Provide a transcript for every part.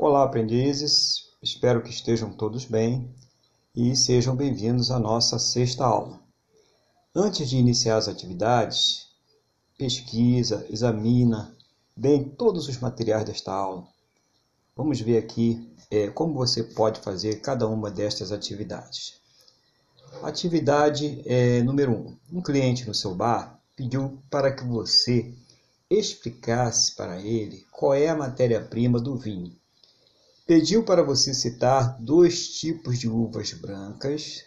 Olá, aprendizes. Espero que estejam todos bem e sejam bem-vindos à nossa sexta aula. Antes de iniciar as atividades, pesquisa, examina bem todos os materiais desta aula. Vamos ver aqui é, como você pode fazer cada uma destas atividades. Atividade é, número 1. Um. um cliente no seu bar pediu para que você explicasse para ele qual é a matéria-prima do vinho. Pediu para você citar dois tipos de uvas brancas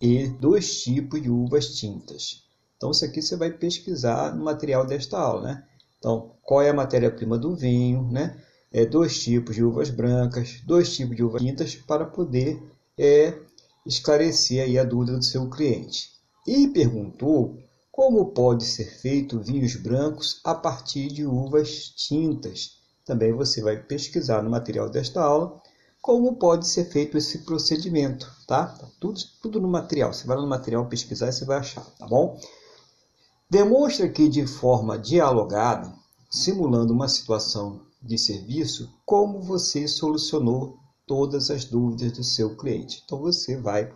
e dois tipos de uvas tintas. Então, isso aqui você vai pesquisar no material desta aula, né? Então, qual é a matéria-prima do vinho, né? É, dois tipos de uvas brancas, dois tipos de uvas tintas, para poder é, esclarecer aí a dúvida do seu cliente. E perguntou como pode ser feito vinhos brancos a partir de uvas tintas. Também você vai pesquisar no material desta aula como pode ser feito esse procedimento, tá? tá tudo, tudo no material. Você vai no material pesquisar e você vai achar, tá bom? Demonstra que de forma dialogada, simulando uma situação de serviço, como você solucionou todas as dúvidas do seu cliente. Então você vai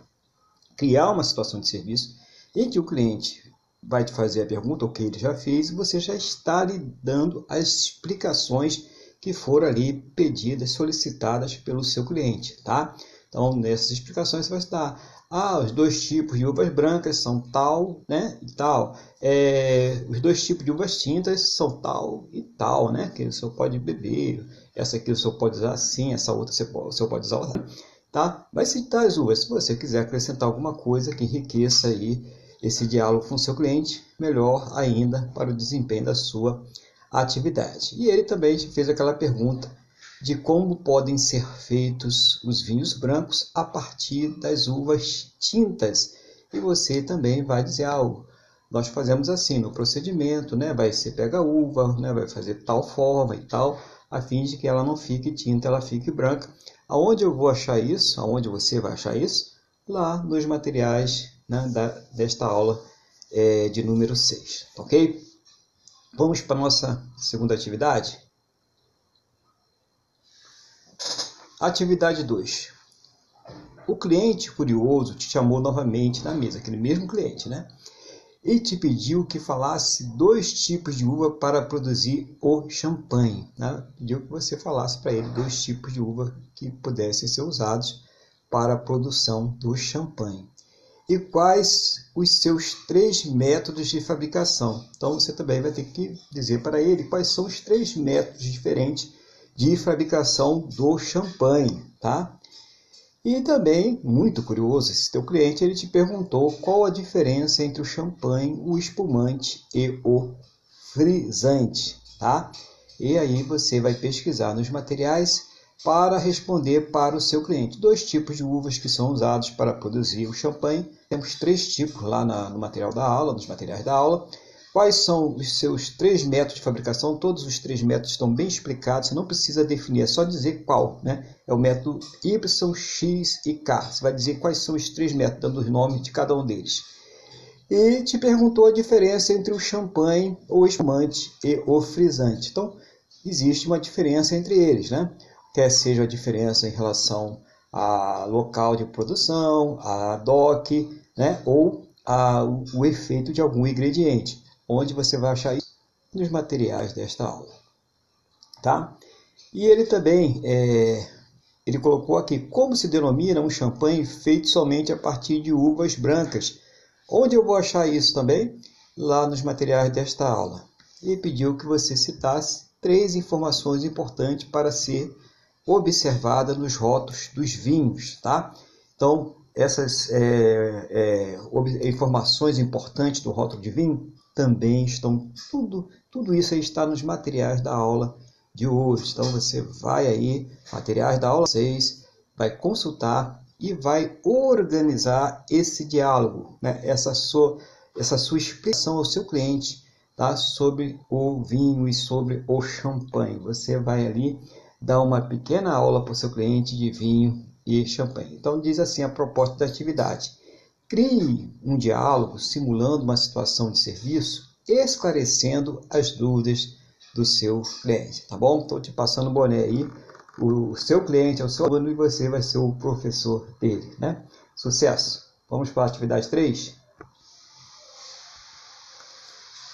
criar uma situação de serviço em que o cliente vai te fazer a pergunta, o que ele já fez, e você já está lhe dando as explicações que foram ali pedidas, solicitadas pelo seu cliente, tá? Então, nessas explicações você vai estar, ah, os dois tipos de uvas brancas são tal, né, e tal. É, os dois tipos de uvas tintas são tal e tal, né, que o senhor pode beber. Essa aqui o senhor pode usar assim, essa outra você pode, o senhor pode usar, tá? Vai citar as uvas. Se você quiser acrescentar alguma coisa que enriqueça aí esse diálogo com o seu cliente, melhor ainda para o desempenho da sua atividade. E ele também fez aquela pergunta de como podem ser feitos os vinhos brancos a partir das uvas tintas. E você também vai dizer algo. Nós fazemos assim no procedimento, né? Vai ser pega a uva, né? Vai fazer tal forma e tal, a fim de que ela não fique tinta, ela fique branca. Aonde eu vou achar isso? Aonde você vai achar isso? Lá nos materiais né, da, desta aula é, de número 6, ok? Vamos para a nossa segunda atividade? Atividade 2. O cliente curioso te chamou novamente na mesa, aquele mesmo cliente, né? E te pediu que falasse dois tipos de uva para produzir o champanhe. Né? Pediu que você falasse para ele dois tipos de uva que pudessem ser usados para a produção do champanhe e quais os seus três métodos de fabricação. Então você também vai ter que dizer para ele quais são os três métodos diferentes de fabricação do champanhe, tá? E também, muito curioso, esse teu cliente ele te perguntou qual a diferença entre o champanhe, o espumante e o frisante, tá? E aí você vai pesquisar nos materiais para responder para o seu cliente. Dois tipos de uvas que são usados para produzir o champanhe. Temos três tipos lá na, no material da aula, nos materiais da aula. Quais são os seus três métodos de fabricação? Todos os três métodos estão bem explicados, você não precisa definir, é só dizer qual. Né? É o método Y, X e K. Você vai dizer quais são os três métodos, dando os nomes de cada um deles. E te perguntou a diferença entre o champanhe, o espumante e o frisante. Então, existe uma diferença entre eles. Né? Quer seja a diferença em relação a local de produção, a DOC, né? ou a, o efeito de algum ingrediente, onde você vai achar isso nos materiais desta aula. Tá? E ele também é, ele colocou aqui como se denomina um champanhe feito somente a partir de uvas brancas. Onde eu vou achar isso também? Lá nos materiais desta aula. E pediu que você citasse três informações importantes para ser observada nos rótulos dos vinhos, tá? Então, essas é, é, informações importantes do rótulo de vinho também estão, tudo, tudo isso está nos materiais da aula de hoje. Então, você vai aí, materiais da aula 6, vai consultar e vai organizar esse diálogo, né? essa, sua, essa sua expressão ao seu cliente tá? sobre o vinho e sobre o champanhe. Você vai ali dar uma pequena aula para o seu cliente de vinho e champanhe. Então, diz assim a proposta da atividade: crie um diálogo simulando uma situação de serviço, esclarecendo as dúvidas do seu cliente, tá bom? Estou te passando o boné aí o seu cliente é o seu aluno e você vai ser o professor dele, né? Sucesso! Vamos para a atividade 3?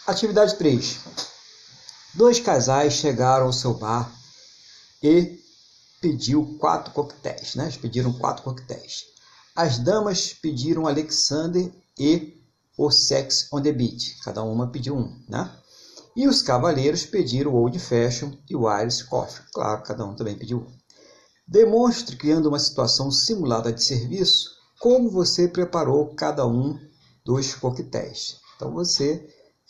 Atividade 3. Dois casais chegaram ao seu bar e pediu quatro coquetéis, né? Eles pediram quatro coquetéis. As damas pediram Alexander e o Sex on the Beach. Cada uma pediu um, né? E os cavaleiros pediram Old Fashion e o Irish Coffee. Claro, cada um também pediu um. Demonstre, criando uma situação simulada de serviço, como você preparou cada um dos coquetéis. Então você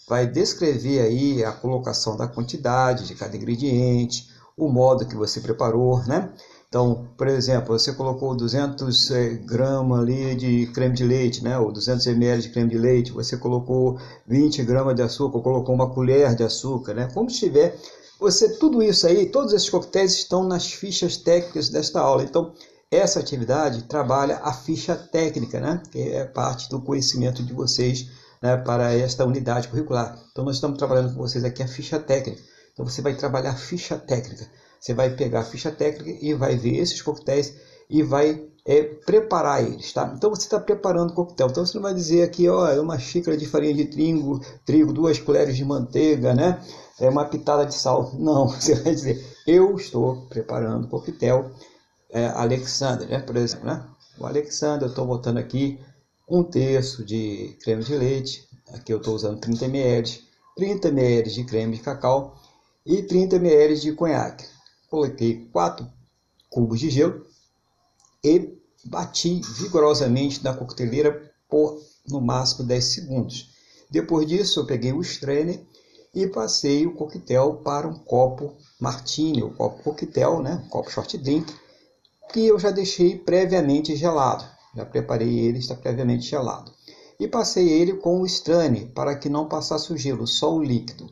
vai descrever aí a colocação da quantidade de cada ingrediente, o modo que você preparou, né? Então, por exemplo, você colocou 200 é, gramas ali de creme de leite, né? Ou 200 ml de creme de leite. Você colocou 20 gramas de açúcar, colocou uma colher de açúcar, né? Como estiver, você tudo isso aí, todos esses coquetéis estão nas fichas técnicas desta aula. Então, essa atividade trabalha a ficha técnica, né? Que é parte do conhecimento de vocês né, para esta unidade curricular. Então, nós estamos trabalhando com vocês aqui a ficha técnica. Então, você vai trabalhar ficha técnica. Você vai pegar a ficha técnica e vai ver esses coquetéis e vai é, preparar eles, tá? Então você está preparando o coquetel. Então você não vai dizer aqui, ó, é uma xícara de farinha de trigo, trigo, duas colheres de manteiga, né? É uma pitada de sal. Não, você vai dizer, eu estou preparando o coquetel é, Alexander, né? Por exemplo, né? O Alexander, eu estou botando aqui um terço de creme de leite. Aqui eu estou usando 30 ml, 30 ml de creme de cacau e 30 ml de conhaque. Coloquei 4 cubos de gelo e bati vigorosamente na coqueteleira por no máximo 10 segundos. Depois disso, eu peguei o strainer e passei o coquetel para um copo martini, o copo coquetel, né? um copo short drink, que eu já deixei previamente gelado. Já preparei ele, está previamente gelado. E passei ele com o strainer para que não passasse o gelo, só o líquido.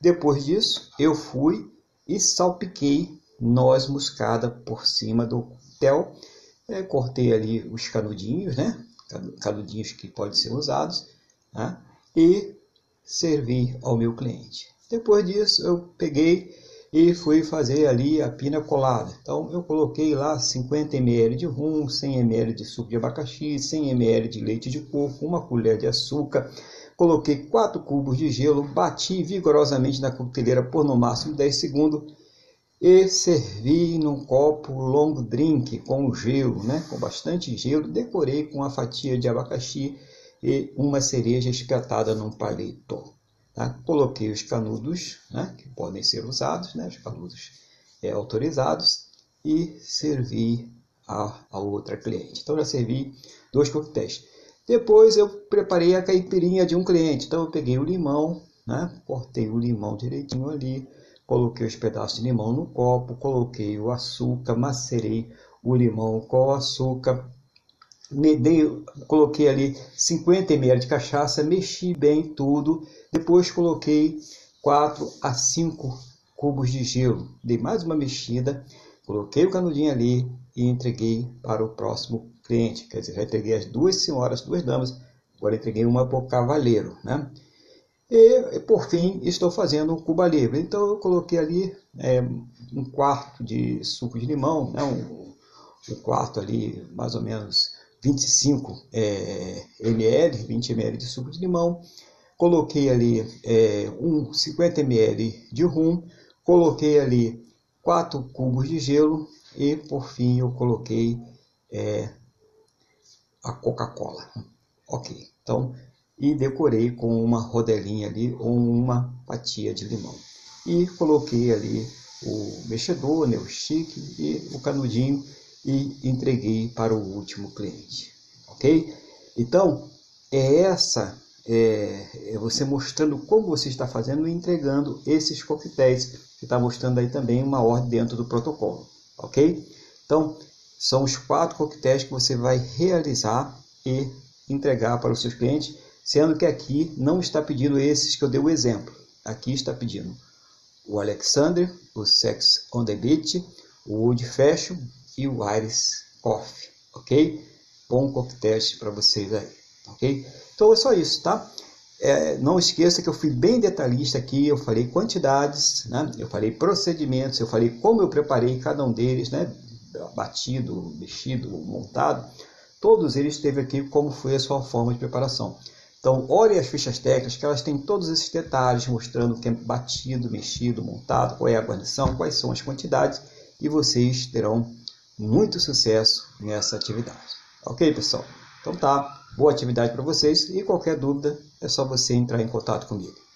Depois disso, eu fui e salpiquei noz moscada por cima do coquetel. É, cortei ali os canudinhos, né? Canudinhos que podem ser usados. Né? E servi ao meu cliente. Depois disso, eu peguei e fui fazer ali a pina colada. Então eu coloquei lá 50 ml de rum, 100 ml de suco de abacaxi, 100 ml de leite de coco, uma colher de açúcar, coloquei 4 cubos de gelo, bati vigorosamente na coqueteleira por no máximo 10 segundos e servi num copo long drink com gelo, né? com bastante gelo, decorei com uma fatia de abacaxi e uma cereja espetada num palito. Tá? Coloquei os canudos, né, que podem ser usados, né, os canudos é, autorizados, e servi a, a outra cliente. Então, já servi dois coquetéis. Depois, eu preparei a caipirinha de um cliente. Então, eu peguei o limão, né, cortei o limão direitinho ali, coloquei os pedaços de limão no copo, coloquei o açúcar, macerei o limão com o açúcar, dei, coloquei ali 50 ml de cachaça, mexi bem tudo depois coloquei 4 a 5 cubos de gelo. Dei mais uma mexida, coloquei o canudinho ali e entreguei para o próximo cliente. Quer dizer, já entreguei as duas senhoras, duas damas, agora entreguei uma para o cavaleiro, né? E, por fim, estou fazendo um cuba livre. Então, eu coloquei ali é, um quarto de suco de limão, né? um, um quarto ali, mais ou menos 25 é, ml, 20 ml de suco de limão, coloquei ali é, um 50 ml de rum, coloquei ali 4 cubos de gelo e por fim eu coloquei é, a Coca-Cola. Ok, então e decorei com uma rodelinha ali ou uma fatia de limão. E coloquei ali o mexedor, né, o chique e o canudinho e entreguei para o último cliente. Ok? Então, é essa é, é você mostrando como você está fazendo e entregando esses coquetéis. Você está mostrando aí também uma ordem dentro do protocolo, ok? Então, são os quatro coquetéis que você vai realizar e entregar para os seus clientes, sendo que aqui não está pedindo esses que eu dei o exemplo. Aqui está pedindo o Alexander, o Sex on the Beach, o Wood Fashion e o Iris Coffee, ok? Bom coquetéis para vocês aí, ok? Então é só isso, tá? É, não esqueça que eu fui bem detalhista aqui, eu falei quantidades, né? eu falei procedimentos, eu falei como eu preparei cada um deles, né? Batido, mexido, montado. Todos eles teve aqui como foi a sua forma de preparação. Então, olhe as fichas técnicas, que elas têm todos esses detalhes, mostrando o tempo batido, mexido, montado, qual é a guarnição, quais são as quantidades, e vocês terão muito sucesso nessa atividade. Ok, pessoal? Então tá, boa atividade para vocês, e qualquer dúvida é só você entrar em contato comigo.